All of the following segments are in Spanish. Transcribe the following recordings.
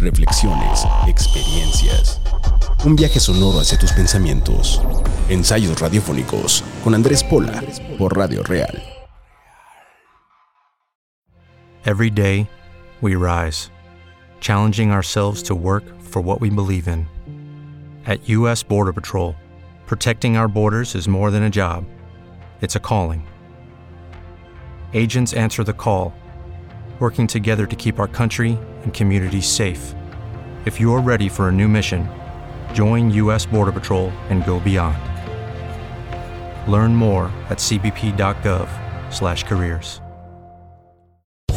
Reflexiones, experiencias. Un viaje sonoro hacia tus pensamientos. Ensayos radiofónicos con Andrés Pola por Radio Real. Every day, we rise, challenging ourselves to work for what we believe in. At U.S. Border Patrol, protecting our borders is more than a job, it's a calling. Agents answer the call working together to keep our country and communities safe. If you're ready for a new mission, join U.S. Border Patrol and go beyond. Learn more at cbp.gov/careers.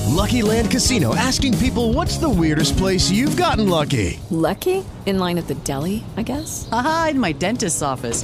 Lucky Land Casino asking people, "What's the weirdest place you've gotten lucky?" Lucky? In line at the deli, I guess. Aha, in my dentist's office.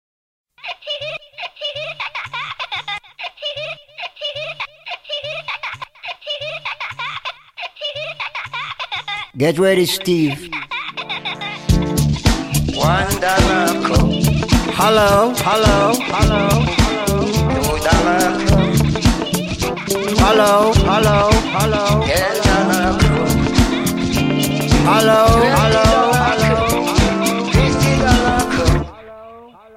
Get ready, Steve. One dollar club. Hello, hello, hello. Two dollar club. Hello, hello, hello. Ten dollar club. Hello, hello, hello. Fifty dollar club.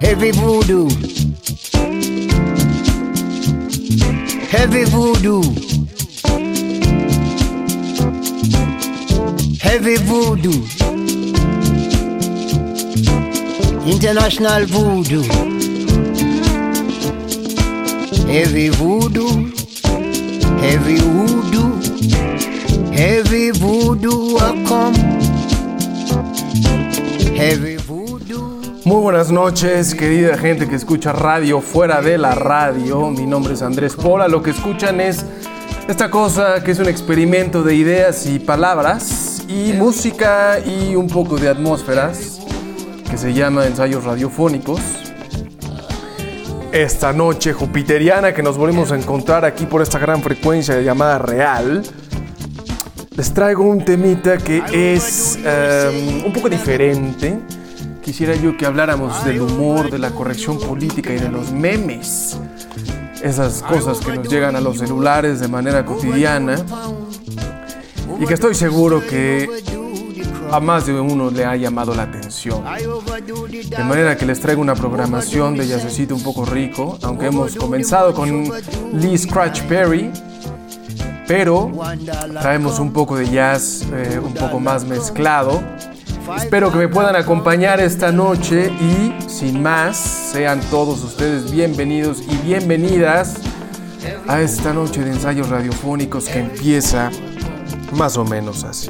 Heavy voodoo. Heavy voodoo. Heavy voodoo. International voodoo. Heavy voodoo. Heavy voodoo. Heavy voodoo I come. Heavy voodoo. Muy buenas noches, querida gente que escucha radio fuera de la radio. Mi nombre es Andrés Pola. Lo que escuchan es esta cosa que es un experimento de ideas y palabras y música y un poco de atmósferas que se llama ensayos radiofónicos. Esta noche jupiteriana que nos volvemos a encontrar aquí por esta gran frecuencia llamada real, les traigo un temita que es eh, un poco diferente. Quisiera yo que habláramos del humor, de la corrección política y de los memes. Esas cosas que nos llegan a los celulares de manera cotidiana. Y que estoy seguro que a más de uno le ha llamado la atención. De manera que les traigo una programación de jazzcito un poco rico, aunque hemos comenzado con Lee Scratch Perry, pero traemos un poco de jazz eh, un poco más mezclado. Espero que me puedan acompañar esta noche y sin más, sean todos ustedes bienvenidos y bienvenidas a esta noche de ensayos radiofónicos que empieza más o menos así.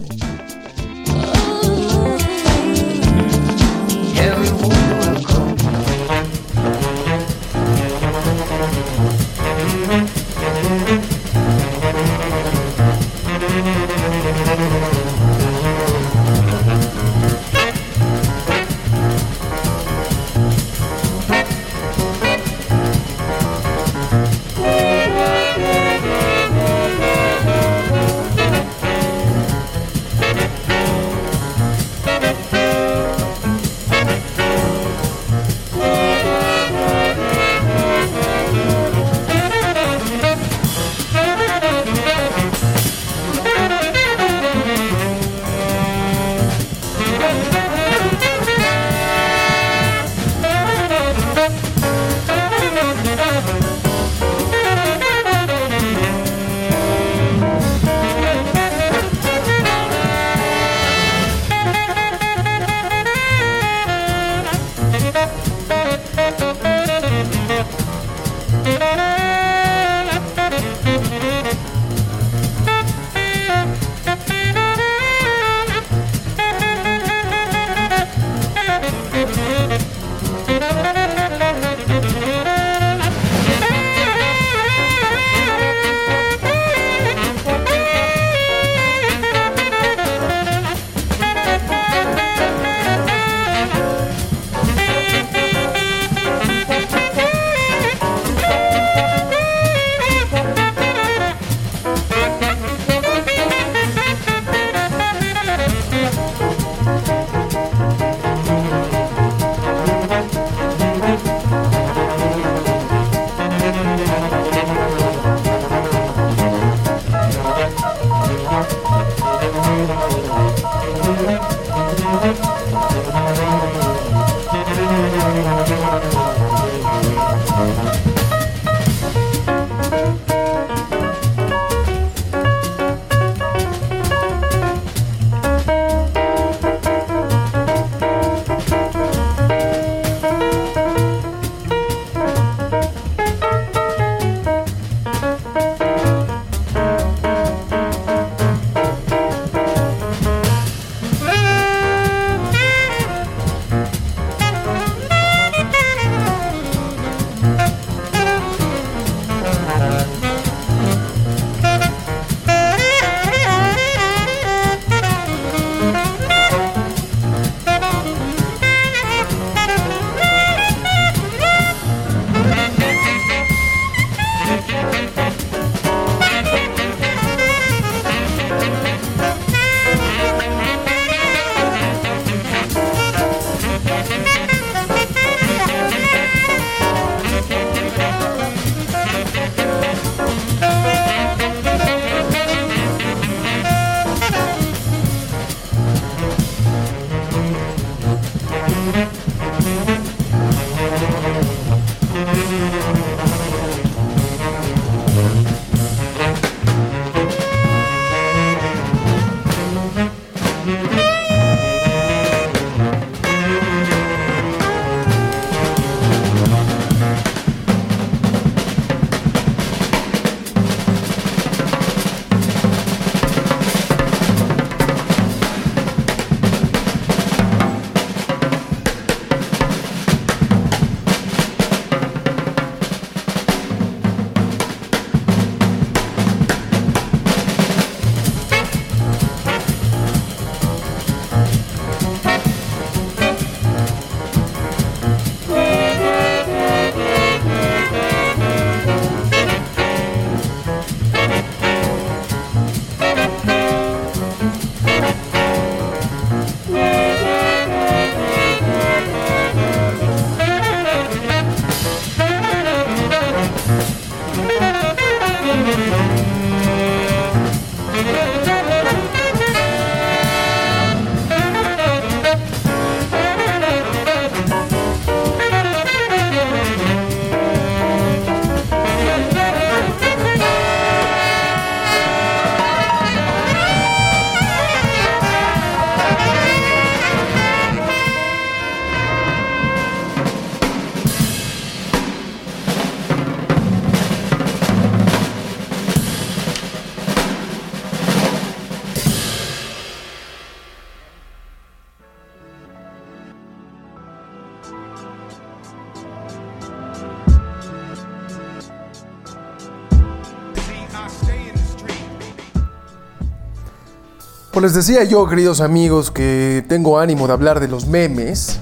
Les decía yo, queridos amigos, que tengo ánimo de hablar de los memes.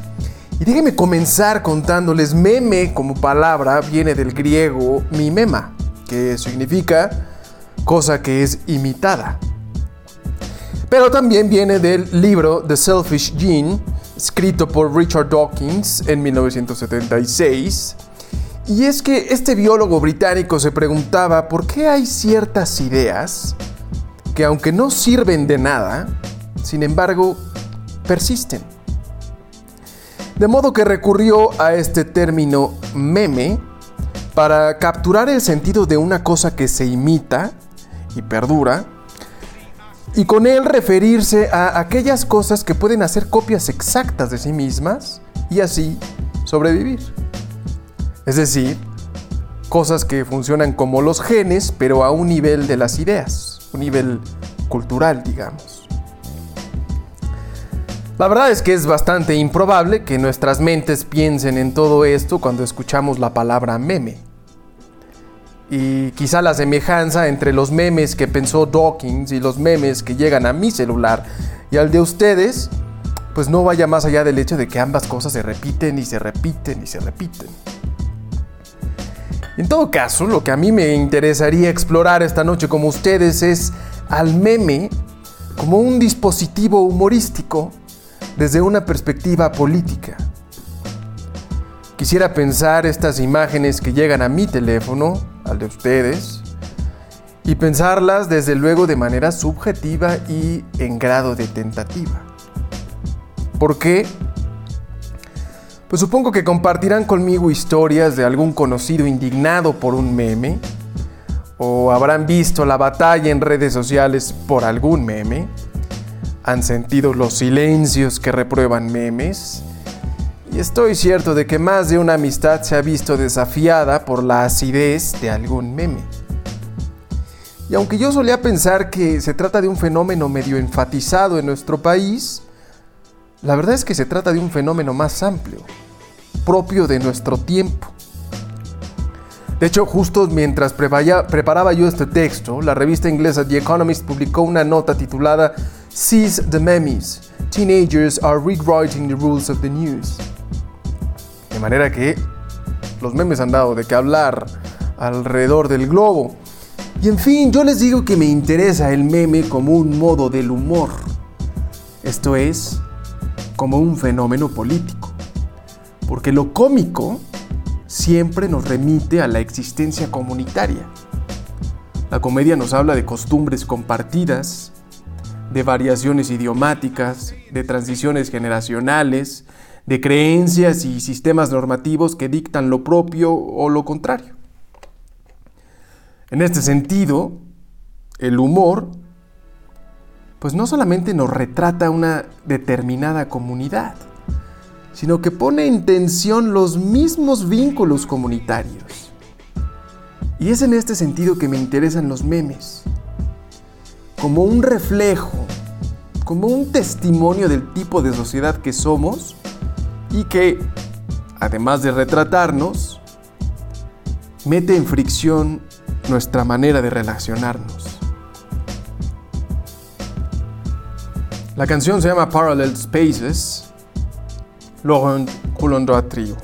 Y déjenme comenzar contándoles, meme como palabra viene del griego mimema, que significa cosa que es imitada. Pero también viene del libro The Selfish Gene, escrito por Richard Dawkins en 1976. Y es que este biólogo británico se preguntaba por qué hay ciertas ideas que aunque no sirven de nada, sin embargo, persisten. De modo que recurrió a este término meme para capturar el sentido de una cosa que se imita y perdura, y con él referirse a aquellas cosas que pueden hacer copias exactas de sí mismas y así sobrevivir. Es decir, cosas que funcionan como los genes, pero a un nivel de las ideas, un nivel cultural, digamos. La verdad es que es bastante improbable que nuestras mentes piensen en todo esto cuando escuchamos la palabra meme. Y quizá la semejanza entre los memes que pensó Dawkins y los memes que llegan a mi celular y al de ustedes, pues no vaya más allá del hecho de que ambas cosas se repiten y se repiten y se repiten. En todo caso, lo que a mí me interesaría explorar esta noche como ustedes es al meme como un dispositivo humorístico desde una perspectiva política. Quisiera pensar estas imágenes que llegan a mi teléfono, al de ustedes, y pensarlas desde luego de manera subjetiva y en grado de tentativa. ¿Por qué? Pues supongo que compartirán conmigo historias de algún conocido indignado por un meme, o habrán visto la batalla en redes sociales por algún meme, han sentido los silencios que reprueban memes, y estoy cierto de que más de una amistad se ha visto desafiada por la acidez de algún meme. Y aunque yo solía pensar que se trata de un fenómeno medio enfatizado en nuestro país, la verdad es que se trata de un fenómeno más amplio, propio de nuestro tiempo. De hecho, justo mientras preparaba yo este texto, la revista inglesa The Economist publicó una nota titulada Seize the Memes. Teenagers are rewriting the rules of the news. De manera que los memes han dado de qué hablar alrededor del globo. Y en fin, yo les digo que me interesa el meme como un modo del humor. Esto es, como un fenómeno político. Porque lo cómico siempre nos remite a la existencia comunitaria. La comedia nos habla de costumbres compartidas, de variaciones idiomáticas, de transiciones generacionales, de creencias y sistemas normativos que dictan lo propio o lo contrario. En este sentido, el humor pues no solamente nos retrata una determinada comunidad, sino que pone en tensión los mismos vínculos comunitarios. Y es en este sentido que me interesan los memes, como un reflejo, como un testimonio del tipo de sociedad que somos y que, además de retratarnos, mete en fricción nuestra manera de relacionarnos. La canción se llama Parallel Spaces, Laurent Coulondra Trio.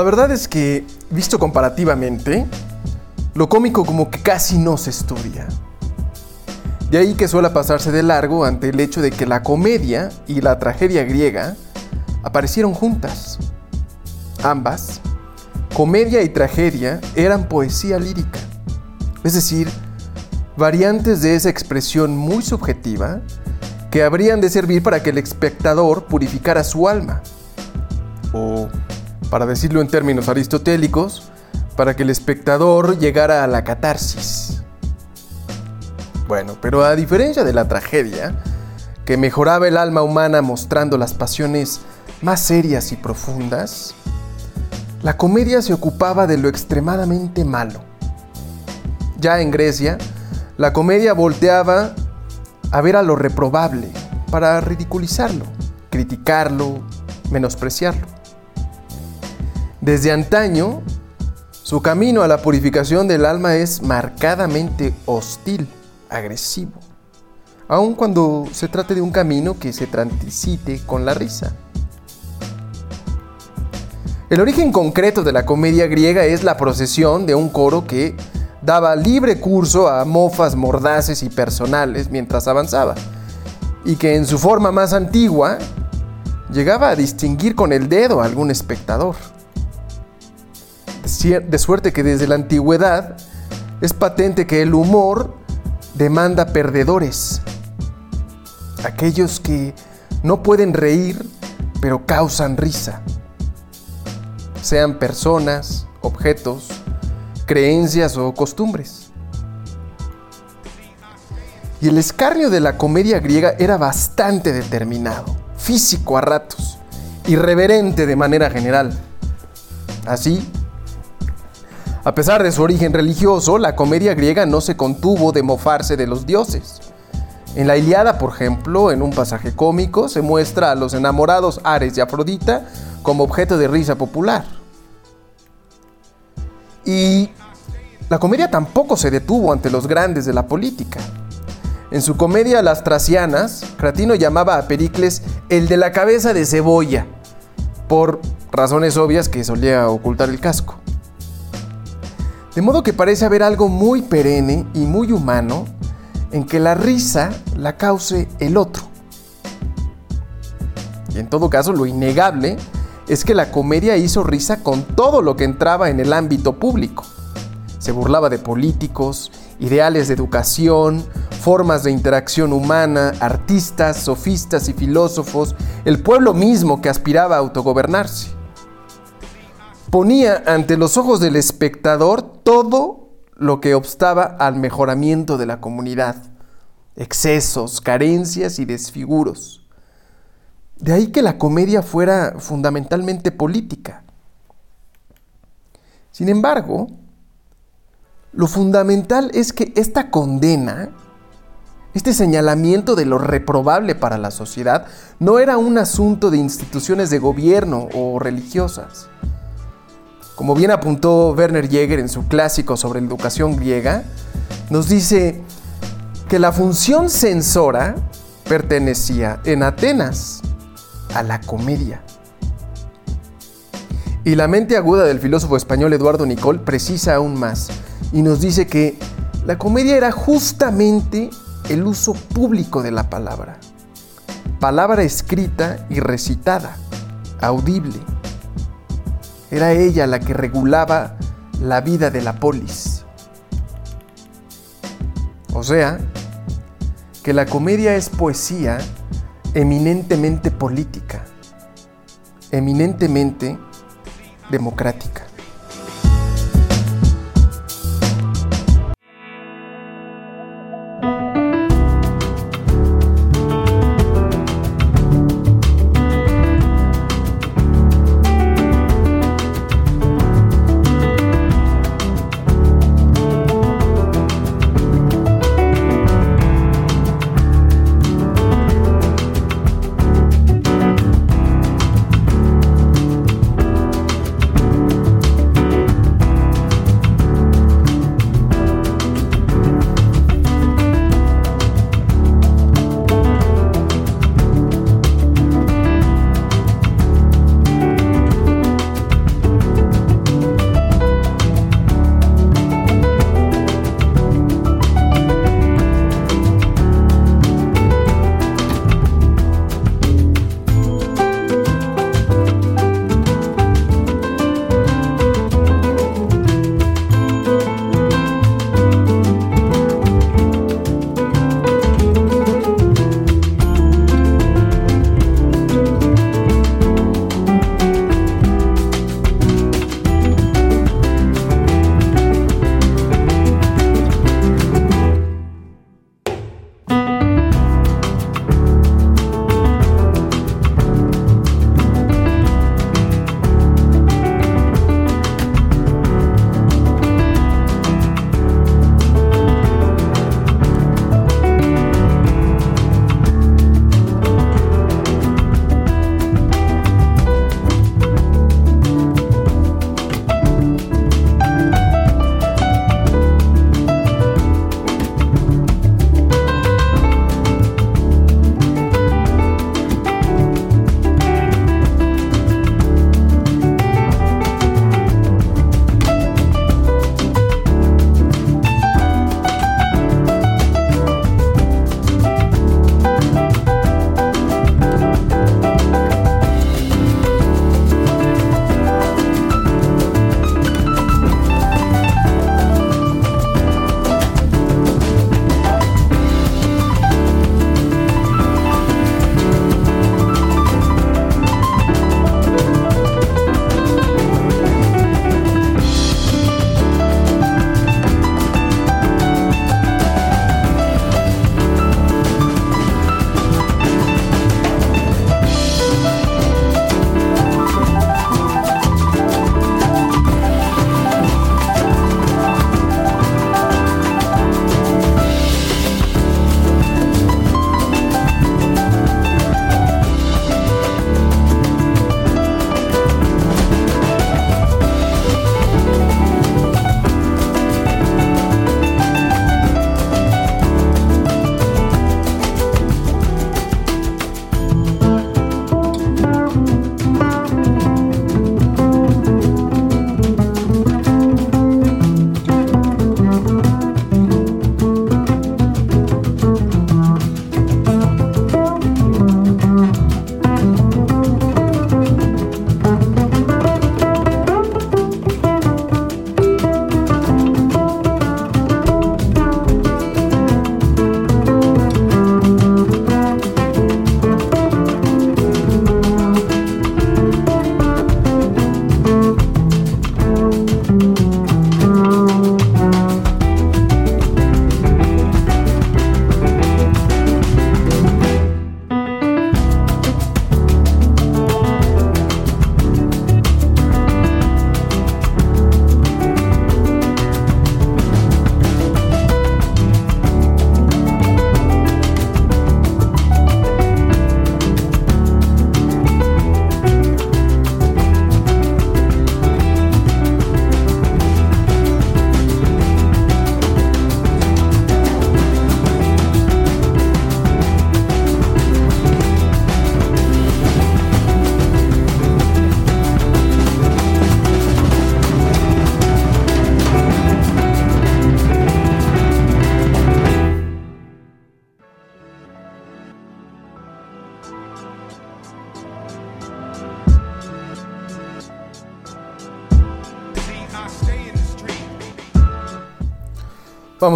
La verdad es que, visto comparativamente, lo cómico como que casi no se estudia. De ahí que suele pasarse de largo ante el hecho de que la comedia y la tragedia griega aparecieron juntas. Ambas, comedia y tragedia, eran poesía lírica, es decir, variantes de esa expresión muy subjetiva que habrían de servir para que el espectador purificara su alma, o, para decirlo en términos aristotélicos, para que el espectador llegara a la catarsis. Bueno, pero a diferencia de la tragedia, que mejoraba el alma humana mostrando las pasiones más serias y profundas, la comedia se ocupaba de lo extremadamente malo. Ya en Grecia, la comedia volteaba a ver a lo reprobable para ridiculizarlo, criticarlo, menospreciarlo. Desde antaño, su camino a la purificación del alma es marcadamente hostil, agresivo, aun cuando se trate de un camino que se transite con la risa. El origen concreto de la comedia griega es la procesión de un coro que daba libre curso a mofas mordaces y personales mientras avanzaba, y que en su forma más antigua llegaba a distinguir con el dedo a algún espectador. De suerte que desde la antigüedad es patente que el humor demanda perdedores, aquellos que no pueden reír pero causan risa, sean personas, objetos, creencias o costumbres. Y el escarnio de la comedia griega era bastante determinado, físico a ratos, irreverente de manera general. Así, a pesar de su origen religioso, la comedia griega no se contuvo de mofarse de los dioses. En la Iliada, por ejemplo, en un pasaje cómico, se muestra a los enamorados Ares y Afrodita como objeto de risa popular. Y la comedia tampoco se detuvo ante los grandes de la política. En su comedia Las Tracianas, Cratino llamaba a Pericles el de la cabeza de cebolla, por razones obvias que solía ocultar el casco. De modo que parece haber algo muy perenne y muy humano en que la risa la cause el otro. Y en todo caso, lo innegable es que la comedia hizo risa con todo lo que entraba en el ámbito público. Se burlaba de políticos, ideales de educación, formas de interacción humana, artistas, sofistas y filósofos, el pueblo mismo que aspiraba a autogobernarse ponía ante los ojos del espectador todo lo que obstaba al mejoramiento de la comunidad, excesos, carencias y desfiguros. De ahí que la comedia fuera fundamentalmente política. Sin embargo, lo fundamental es que esta condena, este señalamiento de lo reprobable para la sociedad, no era un asunto de instituciones de gobierno o religiosas. Como bien apuntó Werner Jäger en su clásico sobre la educación griega, nos dice que la función censora pertenecía en Atenas a la comedia. Y la mente aguda del filósofo español Eduardo Nicol precisa aún más y nos dice que la comedia era justamente el uso público de la palabra. Palabra escrita y recitada, audible era ella la que regulaba la vida de la polis. O sea, que la comedia es poesía eminentemente política, eminentemente democrática.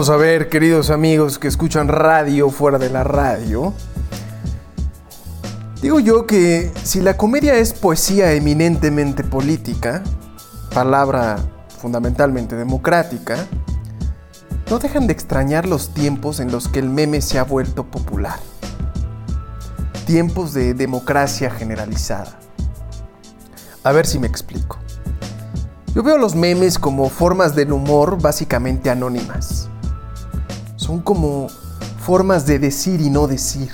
Vamos a ver, queridos amigos que escuchan radio fuera de la radio. Digo yo que si la comedia es poesía eminentemente política, palabra fundamentalmente democrática, no dejan de extrañar los tiempos en los que el meme se ha vuelto popular. Tiempos de democracia generalizada. A ver si me explico. Yo veo los memes como formas del humor básicamente anónimas. Son como formas de decir y no decir.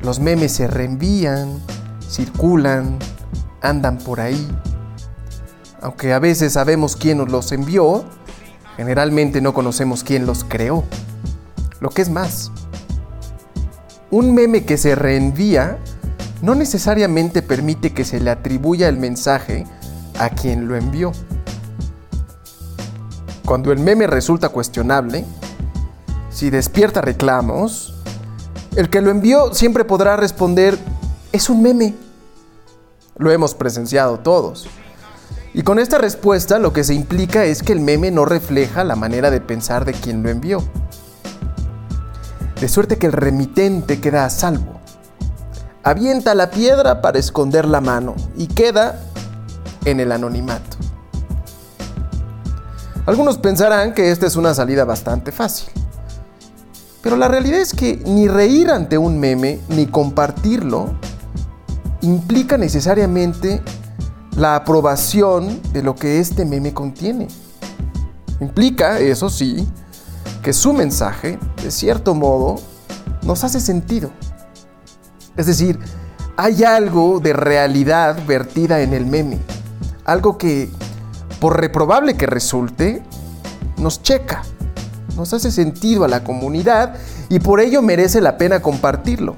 Los memes se reenvían, circulan, andan por ahí. Aunque a veces sabemos quién nos los envió, generalmente no conocemos quién los creó. Lo que es más, un meme que se reenvía no necesariamente permite que se le atribuya el mensaje a quien lo envió. Cuando el meme resulta cuestionable, si despierta reclamos, el que lo envió siempre podrá responder, es un meme. Lo hemos presenciado todos. Y con esta respuesta lo que se implica es que el meme no refleja la manera de pensar de quien lo envió. De suerte que el remitente queda a salvo. Avienta la piedra para esconder la mano y queda en el anonimato. Algunos pensarán que esta es una salida bastante fácil. Pero la realidad es que ni reír ante un meme ni compartirlo implica necesariamente la aprobación de lo que este meme contiene. Implica, eso sí, que su mensaje, de cierto modo, nos hace sentido. Es decir, hay algo de realidad vertida en el meme. Algo que, por reprobable que resulte, nos checa, nos hace sentido a la comunidad y por ello merece la pena compartirlo.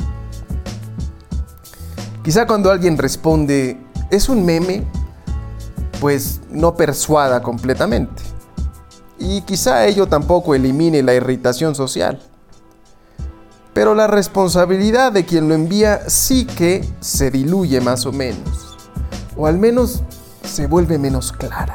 Quizá cuando alguien responde, es un meme, pues no persuada completamente. Y quizá ello tampoco elimine la irritación social. Pero la responsabilidad de quien lo envía sí que se diluye más o menos. O al menos se vuelve menos clara.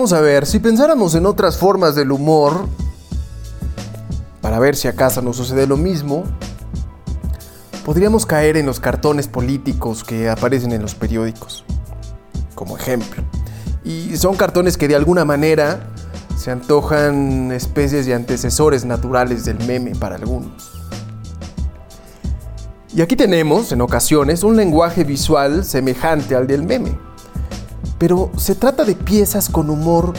Vamos a ver, si pensáramos en otras formas del humor, para ver si acaso nos sucede lo mismo, podríamos caer en los cartones políticos que aparecen en los periódicos, como ejemplo. Y son cartones que de alguna manera se antojan especies de antecesores naturales del meme para algunos. Y aquí tenemos, en ocasiones, un lenguaje visual semejante al del meme pero se trata de piezas con humor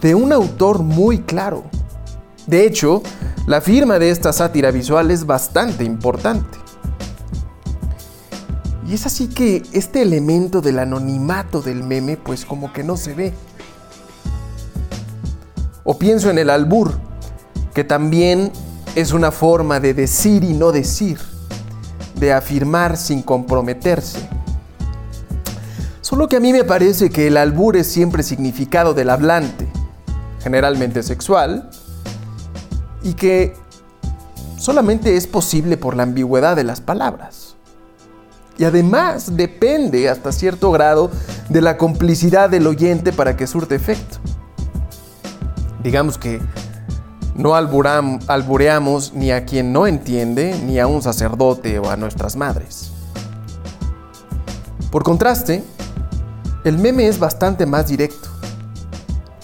de un autor muy claro. De hecho, la firma de esta sátira visual es bastante importante. Y es así que este elemento del anonimato del meme pues como que no se ve. O pienso en el albur, que también es una forma de decir y no decir, de afirmar sin comprometerse. Solo que a mí me parece que el albur es siempre significado del hablante, generalmente sexual, y que solamente es posible por la ambigüedad de las palabras. Y además depende hasta cierto grado de la complicidad del oyente para que surte efecto. Digamos que no albureamos ni a quien no entiende, ni a un sacerdote o a nuestras madres. Por contraste, el meme es bastante más directo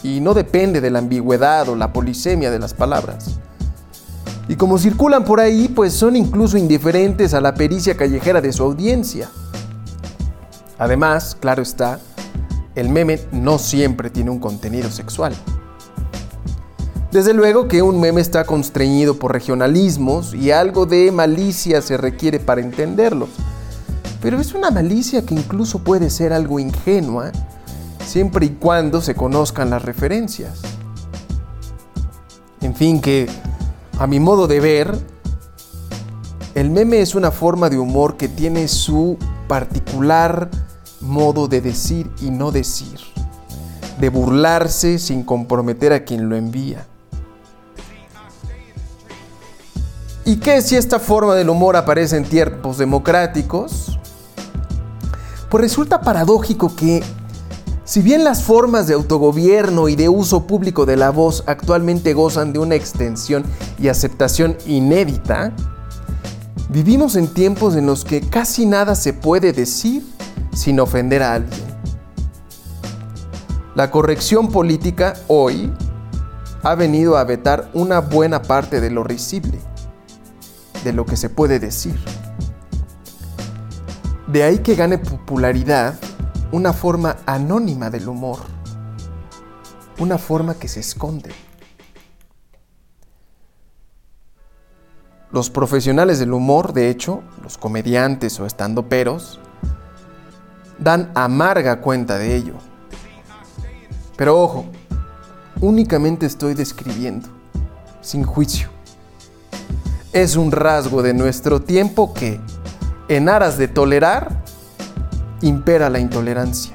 y no depende de la ambigüedad o la polisemia de las palabras. Y como circulan por ahí, pues son incluso indiferentes a la pericia callejera de su audiencia. Además, claro está, el meme no siempre tiene un contenido sexual. Desde luego que un meme está constreñido por regionalismos y algo de malicia se requiere para entenderlos. Pero es una malicia que incluso puede ser algo ingenua, siempre y cuando se conozcan las referencias. En fin, que a mi modo de ver, el meme es una forma de humor que tiene su particular modo de decir y no decir, de burlarse sin comprometer a quien lo envía. ¿Y qué si esta forma del humor aparece en tiempos democráticos? Pues resulta paradójico que, si bien las formas de autogobierno y de uso público de la voz actualmente gozan de una extensión y aceptación inédita, vivimos en tiempos en los que casi nada se puede decir sin ofender a alguien. La corrección política hoy ha venido a vetar una buena parte de lo risible, de lo que se puede decir. De ahí que gane popularidad una forma anónima del humor, una forma que se esconde. Los profesionales del humor, de hecho, los comediantes o estandoperos, dan amarga cuenta de ello. Pero ojo, únicamente estoy describiendo, sin juicio. Es un rasgo de nuestro tiempo que, en aras de tolerar, impera la intolerancia.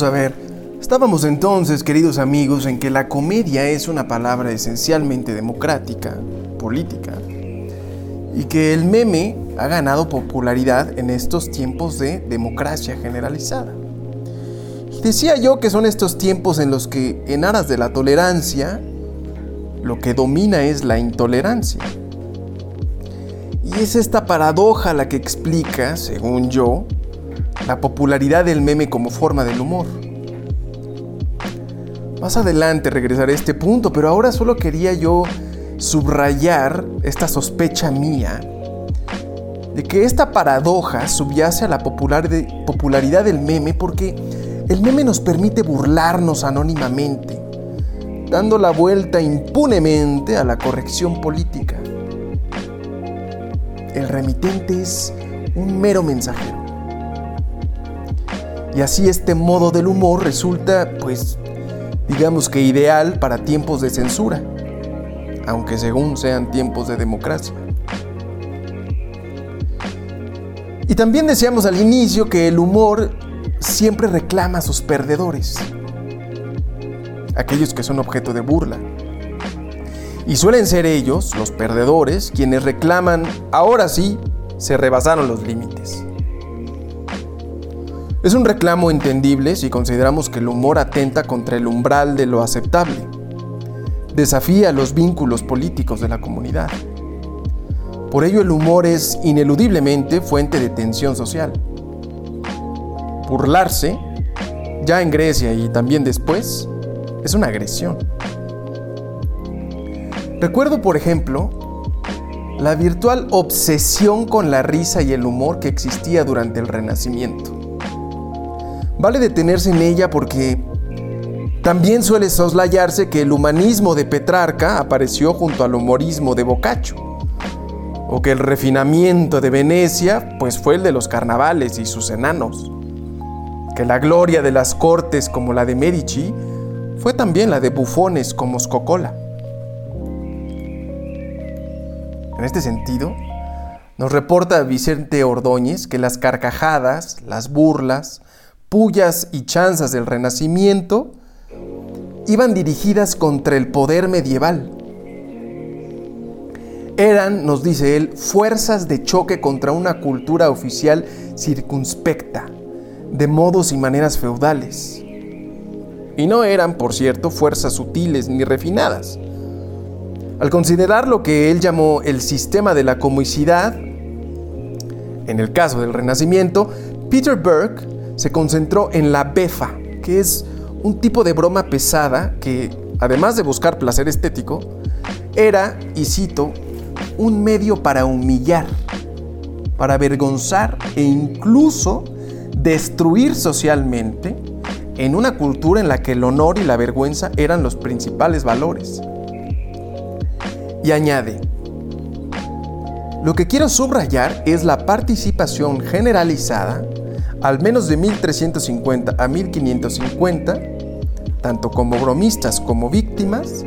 Vamos a ver. Estábamos entonces, queridos amigos, en que la comedia es una palabra esencialmente democrática, política, y que el meme ha ganado popularidad en estos tiempos de democracia generalizada. Decía yo que son estos tiempos en los que, en aras de la tolerancia, lo que domina es la intolerancia. Y es esta paradoja la que explica, según yo, la popularidad del meme como forma del humor. Más adelante regresaré a este punto, pero ahora solo quería yo subrayar esta sospecha mía de que esta paradoja subyace a la popularidad del meme porque el meme nos permite burlarnos anónimamente, dando la vuelta impunemente a la corrección política. El remitente es un mero mensajero. Y así este modo del humor resulta, pues, digamos que ideal para tiempos de censura, aunque según sean tiempos de democracia. Y también decíamos al inicio que el humor siempre reclama a sus perdedores, aquellos que son objeto de burla. Y suelen ser ellos, los perdedores, quienes reclaman, ahora sí, se rebasaron los límites. Es un reclamo entendible si consideramos que el humor atenta contra el umbral de lo aceptable, desafía los vínculos políticos de la comunidad. Por ello el humor es ineludiblemente fuente de tensión social. Burlarse, ya en Grecia y también después, es una agresión. Recuerdo, por ejemplo, la virtual obsesión con la risa y el humor que existía durante el Renacimiento. Vale detenerse en ella porque también suele soslayarse que el humanismo de Petrarca apareció junto al humorismo de Boccaccio, o que el refinamiento de Venecia pues fue el de los carnavales y sus enanos, que la gloria de las cortes como la de Medici fue también la de bufones como Scocola. En este sentido, nos reporta Vicente Ordóñez que las carcajadas, las burlas, pullas y chanzas del Renacimiento iban dirigidas contra el poder medieval. Eran, nos dice él, fuerzas de choque contra una cultura oficial circunspecta, de modos y maneras feudales. Y no eran, por cierto, fuerzas sutiles ni refinadas, al considerar lo que él llamó el sistema de la comicidad, en el caso del Renacimiento, Peter Burke se concentró en la befa, que es un tipo de broma pesada que, además de buscar placer estético, era, y cito, un medio para humillar, para avergonzar e incluso destruir socialmente en una cultura en la que el honor y la vergüenza eran los principales valores. Y añade, lo que quiero subrayar es la participación generalizada, al menos de 1350 a 1550, tanto como bromistas como víctimas,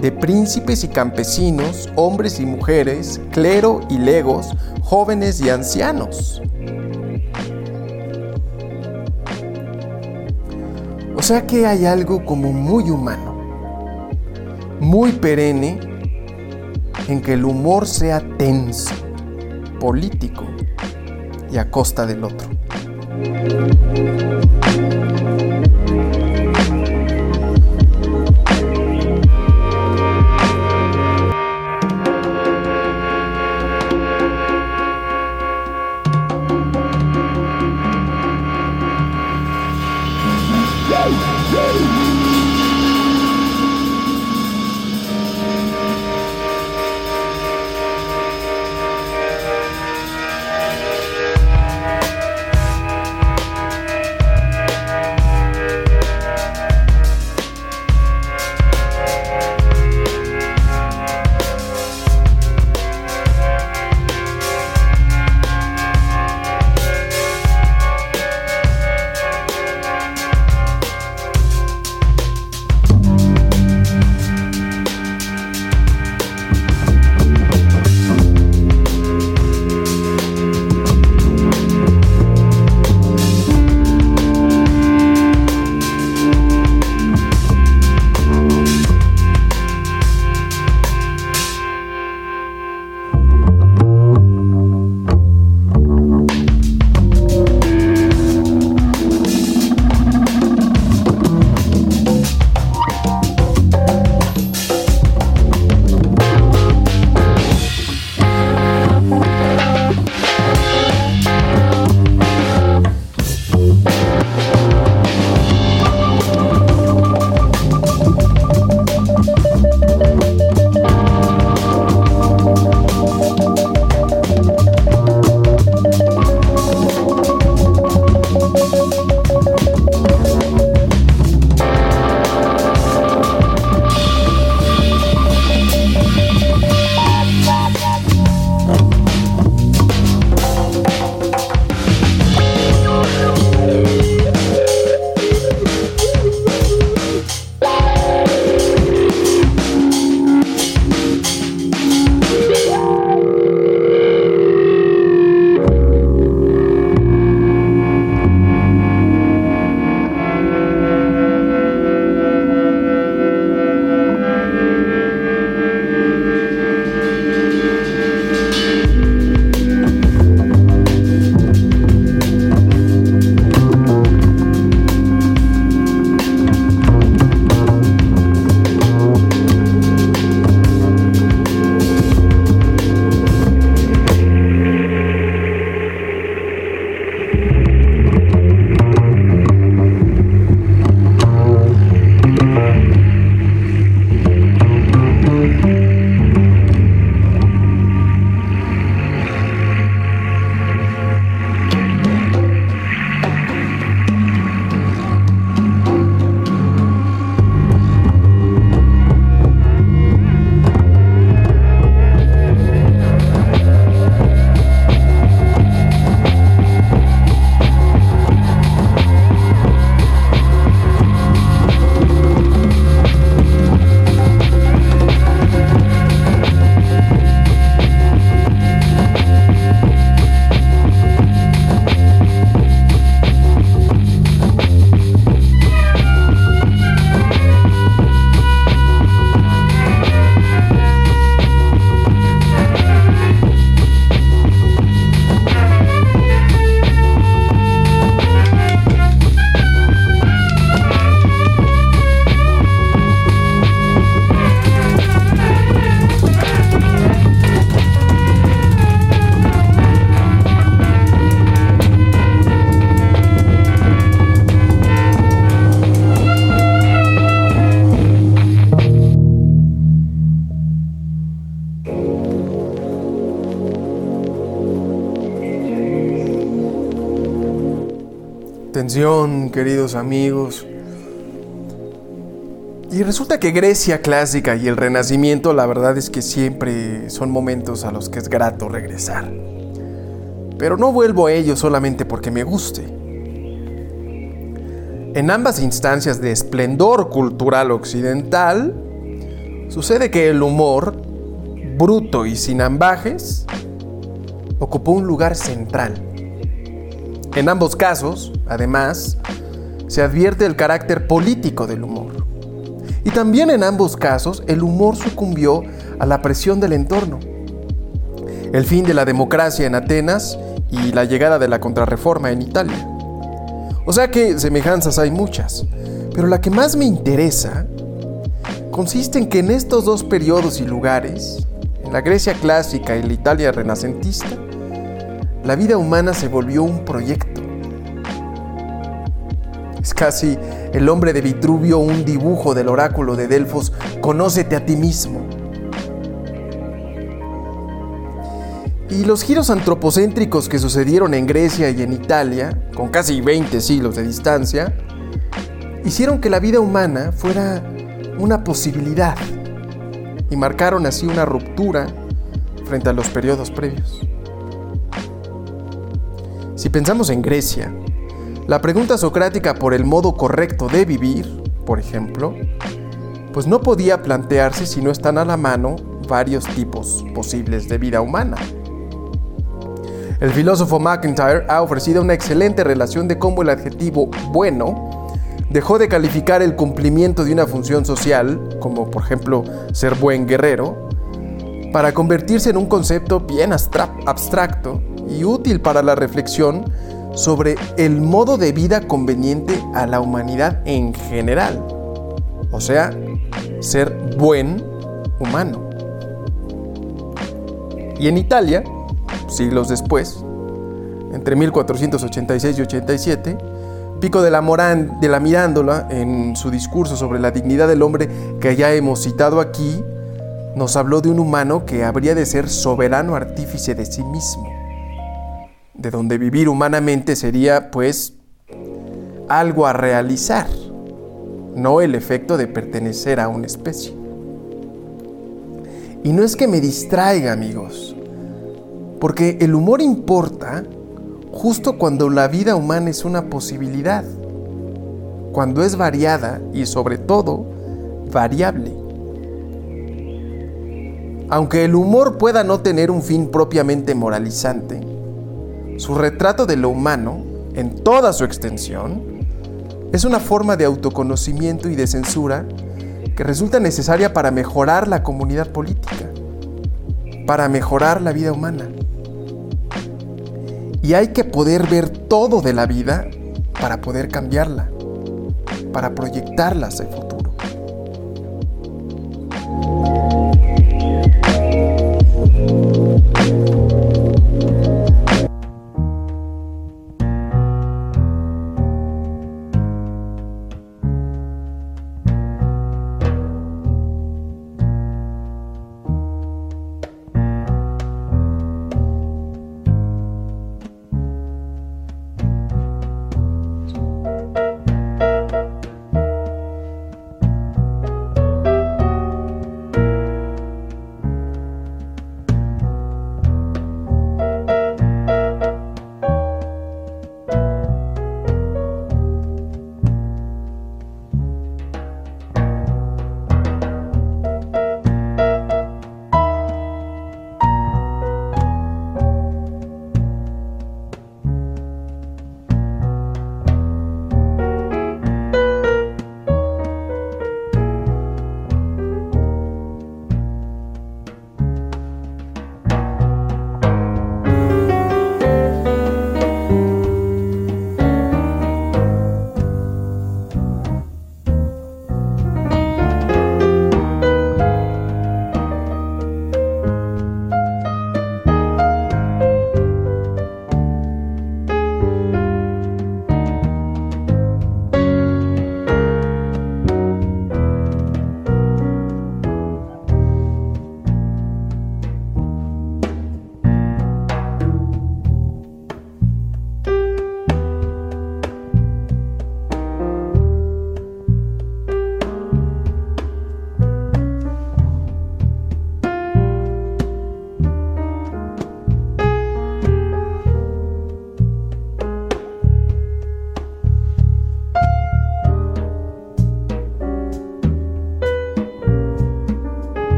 de príncipes y campesinos, hombres y mujeres, clero y legos, jóvenes y ancianos. O sea que hay algo como muy humano, muy perenne en que el humor sea tenso, político y a costa del otro. Thank you. Queridos amigos. Y resulta que Grecia clásica y el Renacimiento, la verdad es que siempre son momentos a los que es grato regresar. Pero no vuelvo a ellos solamente porque me guste. En ambas instancias de esplendor cultural occidental, sucede que el humor, bruto y sin ambajes, ocupó un lugar central. En ambos casos, además, se advierte el carácter político del humor. Y también en ambos casos el humor sucumbió a la presión del entorno. El fin de la democracia en Atenas y la llegada de la contrarreforma en Italia. O sea que semejanzas hay muchas, pero la que más me interesa consiste en que en estos dos periodos y lugares, en la Grecia clásica y la Italia renacentista, la vida humana se volvió un proyecto. Casi el hombre de Vitruvio un dibujo del oráculo de Delfos, conócete a ti mismo. Y los giros antropocéntricos que sucedieron en Grecia y en Italia, con casi 20 siglos de distancia, hicieron que la vida humana fuera una posibilidad y marcaron así una ruptura frente a los periodos previos. Si pensamos en Grecia, la pregunta socrática por el modo correcto de vivir, por ejemplo, pues no podía plantearse si no están a la mano varios tipos posibles de vida humana. El filósofo McIntyre ha ofrecido una excelente relación de cómo el adjetivo bueno dejó de calificar el cumplimiento de una función social, como por ejemplo ser buen guerrero, para convertirse en un concepto bien abstracto y útil para la reflexión sobre el modo de vida conveniente a la humanidad en general. O sea, ser buen humano. Y en Italia, siglos después, entre 1486 y 87, Pico de la, Morán, de la Mirándola, en su discurso sobre la dignidad del hombre que ya hemos citado aquí, nos habló de un humano que habría de ser soberano artífice de sí mismo de donde vivir humanamente sería pues algo a realizar, no el efecto de pertenecer a una especie. Y no es que me distraiga, amigos, porque el humor importa justo cuando la vida humana es una posibilidad, cuando es variada y sobre todo variable. Aunque el humor pueda no tener un fin propiamente moralizante, su retrato de lo humano, en toda su extensión, es una forma de autoconocimiento y de censura que resulta necesaria para mejorar la comunidad política, para mejorar la vida humana. Y hay que poder ver todo de la vida para poder cambiarla, para proyectarla hacia el futuro.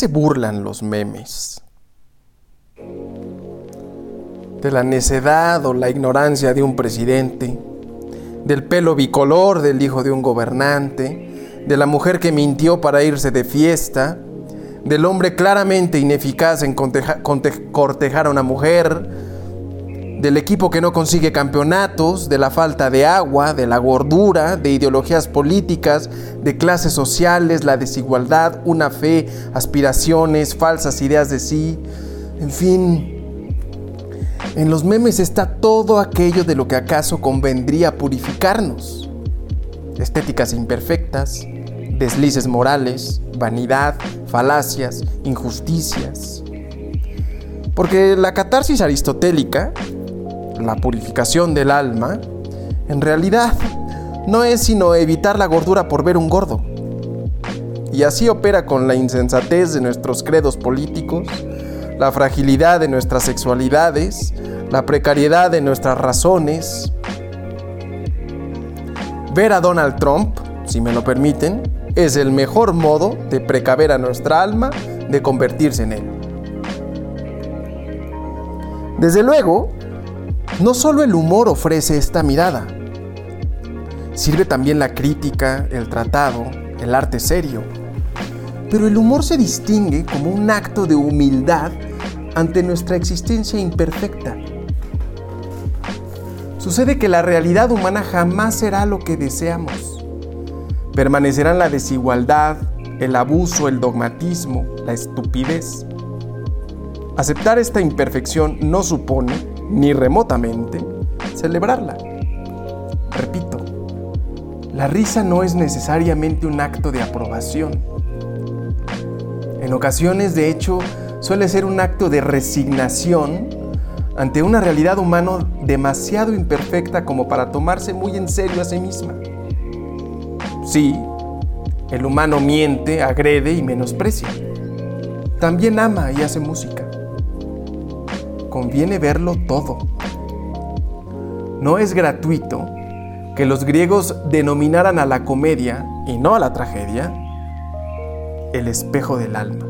Se burlan los memes? De la necedad o la ignorancia de un presidente, del pelo bicolor del hijo de un gobernante, de la mujer que mintió para irse de fiesta, del hombre claramente ineficaz en cortejar a una mujer, del equipo que no consigue campeonatos, de la falta de agua, de la gordura, de ideologías políticas, de clases sociales, la desigualdad, una fe, aspiraciones, falsas ideas de sí, en fin. En los memes está todo aquello de lo que acaso convendría purificarnos. Estéticas imperfectas, deslices morales, vanidad, falacias, injusticias. Porque la catarsis aristotélica la purificación del alma, en realidad no es sino evitar la gordura por ver un gordo. Y así opera con la insensatez de nuestros credos políticos, la fragilidad de nuestras sexualidades, la precariedad de nuestras razones. Ver a Donald Trump, si me lo permiten, es el mejor modo de precaver a nuestra alma de convertirse en él. Desde luego, no solo el humor ofrece esta mirada, sirve también la crítica, el tratado, el arte serio. Pero el humor se distingue como un acto de humildad ante nuestra existencia imperfecta. Sucede que la realidad humana jamás será lo que deseamos. Permanecerán la desigualdad, el abuso, el dogmatismo, la estupidez. Aceptar esta imperfección no supone ni remotamente celebrarla. Repito, la risa no es necesariamente un acto de aprobación. En ocasiones, de hecho, suele ser un acto de resignación ante una realidad humana demasiado imperfecta como para tomarse muy en serio a sí misma. Sí, el humano miente, agrede y menosprecia. También ama y hace música conviene verlo todo. No es gratuito que los griegos denominaran a la comedia, y no a la tragedia, el espejo del alma.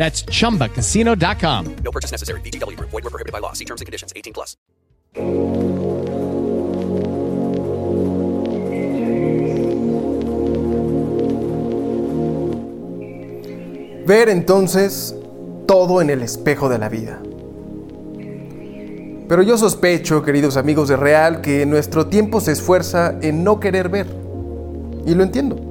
That's chumbacasino.com. No purchase necessary. VGW Group. Void were prohibited by law. See terms and conditions. 18 plus. Ver entonces todo en el espejo de la vida. Pero yo sospecho, queridos amigos de Real, que nuestro tiempo se esfuerza en no querer ver. Y lo entiendo.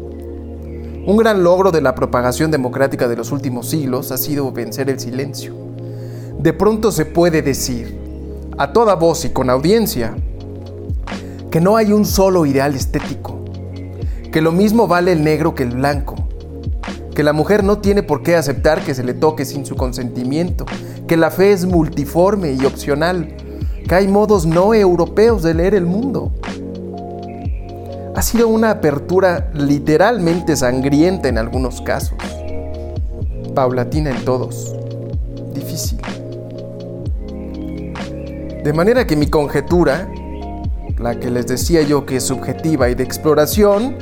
Un gran logro de la propagación democrática de los últimos siglos ha sido vencer el silencio. De pronto se puede decir, a toda voz y con audiencia, que no hay un solo ideal estético, que lo mismo vale el negro que el blanco, que la mujer no tiene por qué aceptar que se le toque sin su consentimiento, que la fe es multiforme y opcional, que hay modos no europeos de leer el mundo. Ha sido una apertura literalmente sangrienta en algunos casos, paulatina en todos, difícil. De manera que mi conjetura, la que les decía yo que es subjetiva y de exploración,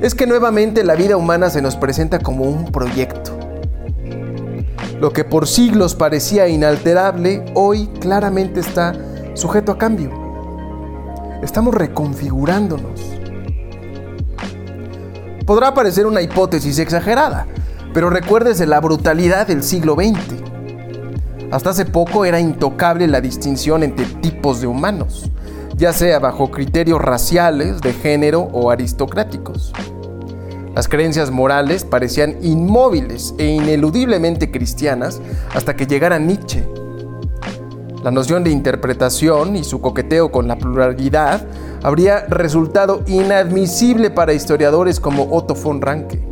es que nuevamente la vida humana se nos presenta como un proyecto. Lo que por siglos parecía inalterable, hoy claramente está sujeto a cambio. Estamos reconfigurándonos. Podrá parecer una hipótesis exagerada, pero recuérdese la brutalidad del siglo XX. Hasta hace poco era intocable la distinción entre tipos de humanos, ya sea bajo criterios raciales, de género o aristocráticos. Las creencias morales parecían inmóviles e ineludiblemente cristianas hasta que llegara Nietzsche. La noción de interpretación y su coqueteo con la pluralidad habría resultado inadmisible para historiadores como Otto von Ranke.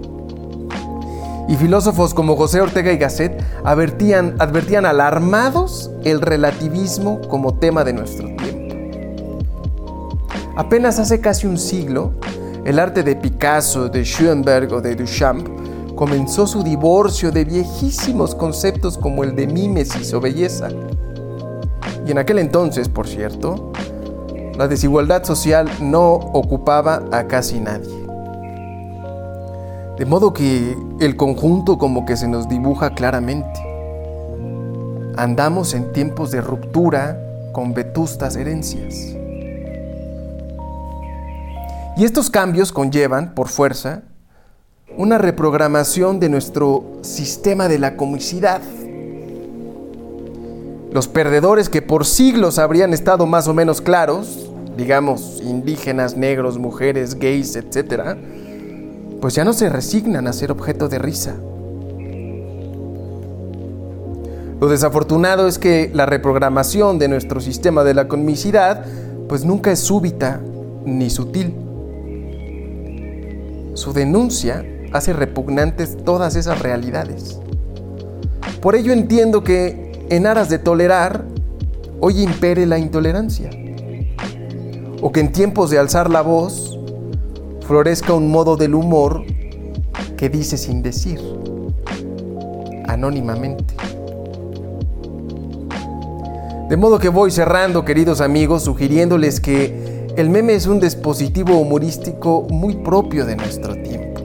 Y filósofos como José Ortega y Gasset advertían, advertían alarmados el relativismo como tema de nuestro tiempo. Apenas hace casi un siglo, el arte de Picasso, de Schoenberg o de Duchamp comenzó su divorcio de viejísimos conceptos como el de mímesis o belleza. Y en aquel entonces, por cierto, la desigualdad social no ocupaba a casi nadie. De modo que el conjunto como que se nos dibuja claramente. Andamos en tiempos de ruptura con vetustas herencias. Y estos cambios conllevan, por fuerza, una reprogramación de nuestro sistema de la comicidad. Los perdedores que por siglos habrían estado más o menos claros, digamos indígenas, negros, mujeres, gays, etc., pues ya no se resignan a ser objeto de risa. Lo desafortunado es que la reprogramación de nuestro sistema de la comicidad pues nunca es súbita ni sutil. Su denuncia hace repugnantes todas esas realidades. Por ello entiendo que en aras de tolerar, hoy impere la intolerancia. O que en tiempos de alzar la voz, florezca un modo del humor que dice sin decir, anónimamente. De modo que voy cerrando, queridos amigos, sugiriéndoles que el meme es un dispositivo humorístico muy propio de nuestro tiempo.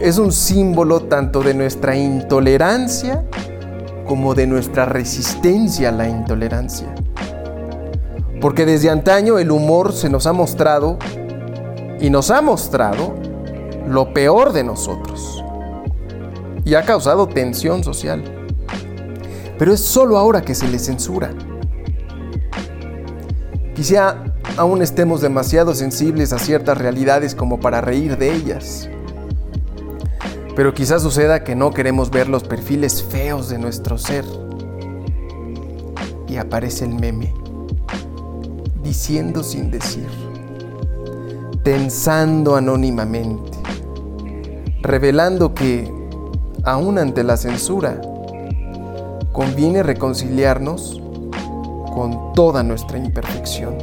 Es un símbolo tanto de nuestra intolerancia como de nuestra resistencia a la intolerancia. Porque desde antaño el humor se nos ha mostrado y nos ha mostrado lo peor de nosotros y ha causado tensión social. pero es solo ahora que se les censura. Quizá aún estemos demasiado sensibles a ciertas realidades como para reír de ellas. Pero quizás suceda que no queremos ver los perfiles feos de nuestro ser. Y aparece el meme, diciendo sin decir, pensando anónimamente, revelando que, aún ante la censura, conviene reconciliarnos con toda nuestra imperfección.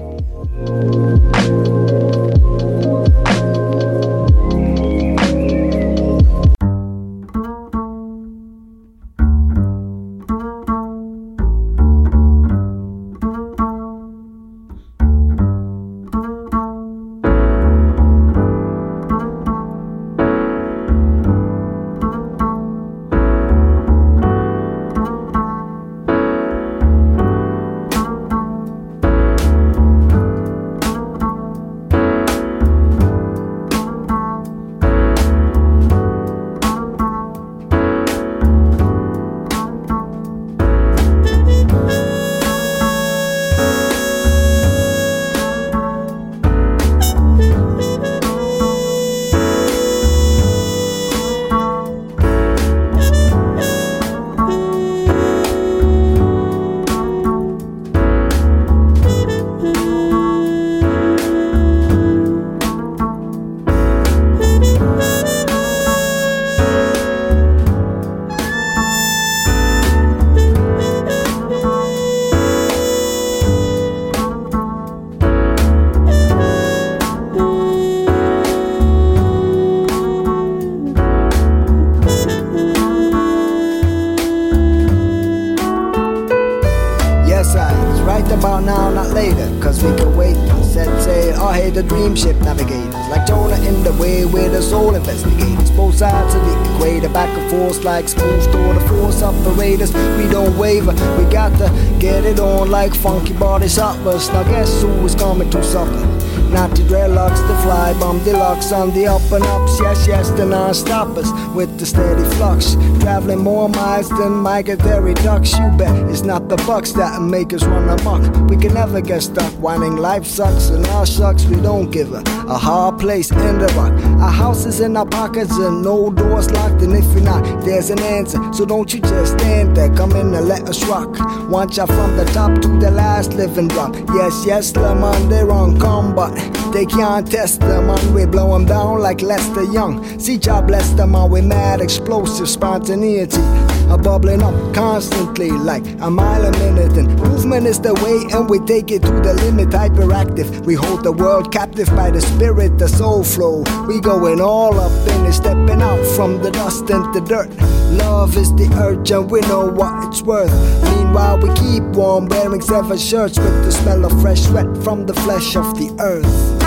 Like smooth through The force operators, we don't waver. We got to get it on like funky body shoppers. Now guess who is coming to supper? Not the dreadlocks, the fly bomb deluxe on the up and ups. Yes, yes, the non-stoppers with the steady flux. Traveling more miles than migratory ducks. You bet it's not the bucks that make us run amok. We can never get stuck whining life sucks and our sucks. We don't give a, a hard place in the rock. Our house is in our pockets and no doors locked. And if you're not, there's an answer. So don't you just stand there. Come in and let us rock. Want ya from the top to the last living drop. Yes, yes, the man, they're on come, but they can't test them on. We blow them down like Lester Young. See, God bless them on. We mad, explosive spontaneity. A bubbling up constantly like a mile a minute. And movement is the way, and we take it to the limit. Hyperactive. We hold the world captive by the spirit, the soul flow. We going all up in it, stepping out from the dust and the dirt. Love is the urge, and we know what it's worth. Meanwhile, we keep warm, wearing seven shirts with the smell of fresh sweat from the flesh of the earth.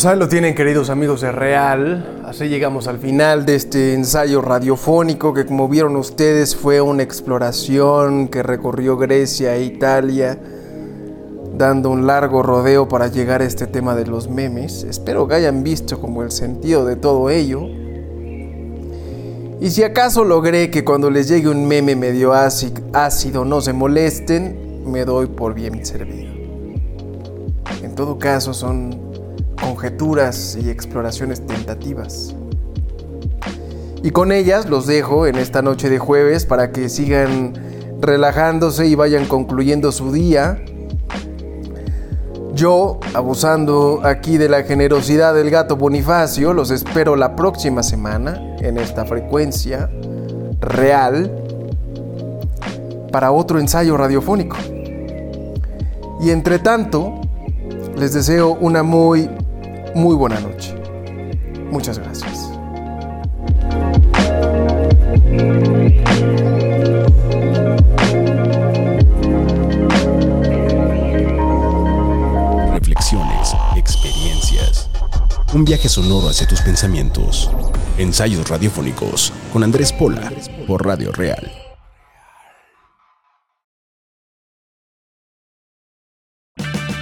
Pues ahí lo tienen queridos amigos de Real. Así llegamos al final de este ensayo radiofónico que como vieron ustedes fue una exploración que recorrió Grecia e Italia dando un largo rodeo para llegar a este tema de los memes. Espero que hayan visto como el sentido de todo ello. Y si acaso logré que cuando les llegue un meme medio ácido no se molesten, me doy por bien servido. En todo caso son conjeturas y exploraciones tentativas. Y con ellas los dejo en esta noche de jueves para que sigan relajándose y vayan concluyendo su día. Yo, abusando aquí de la generosidad del gato Bonifacio, los espero la próxima semana en esta frecuencia real para otro ensayo radiofónico. Y entre tanto, les deseo una muy, muy buena noche. Muchas gracias. Reflexiones, experiencias. Un viaje sonoro hacia tus pensamientos. Ensayos radiofónicos con Andrés Pola por Radio Real.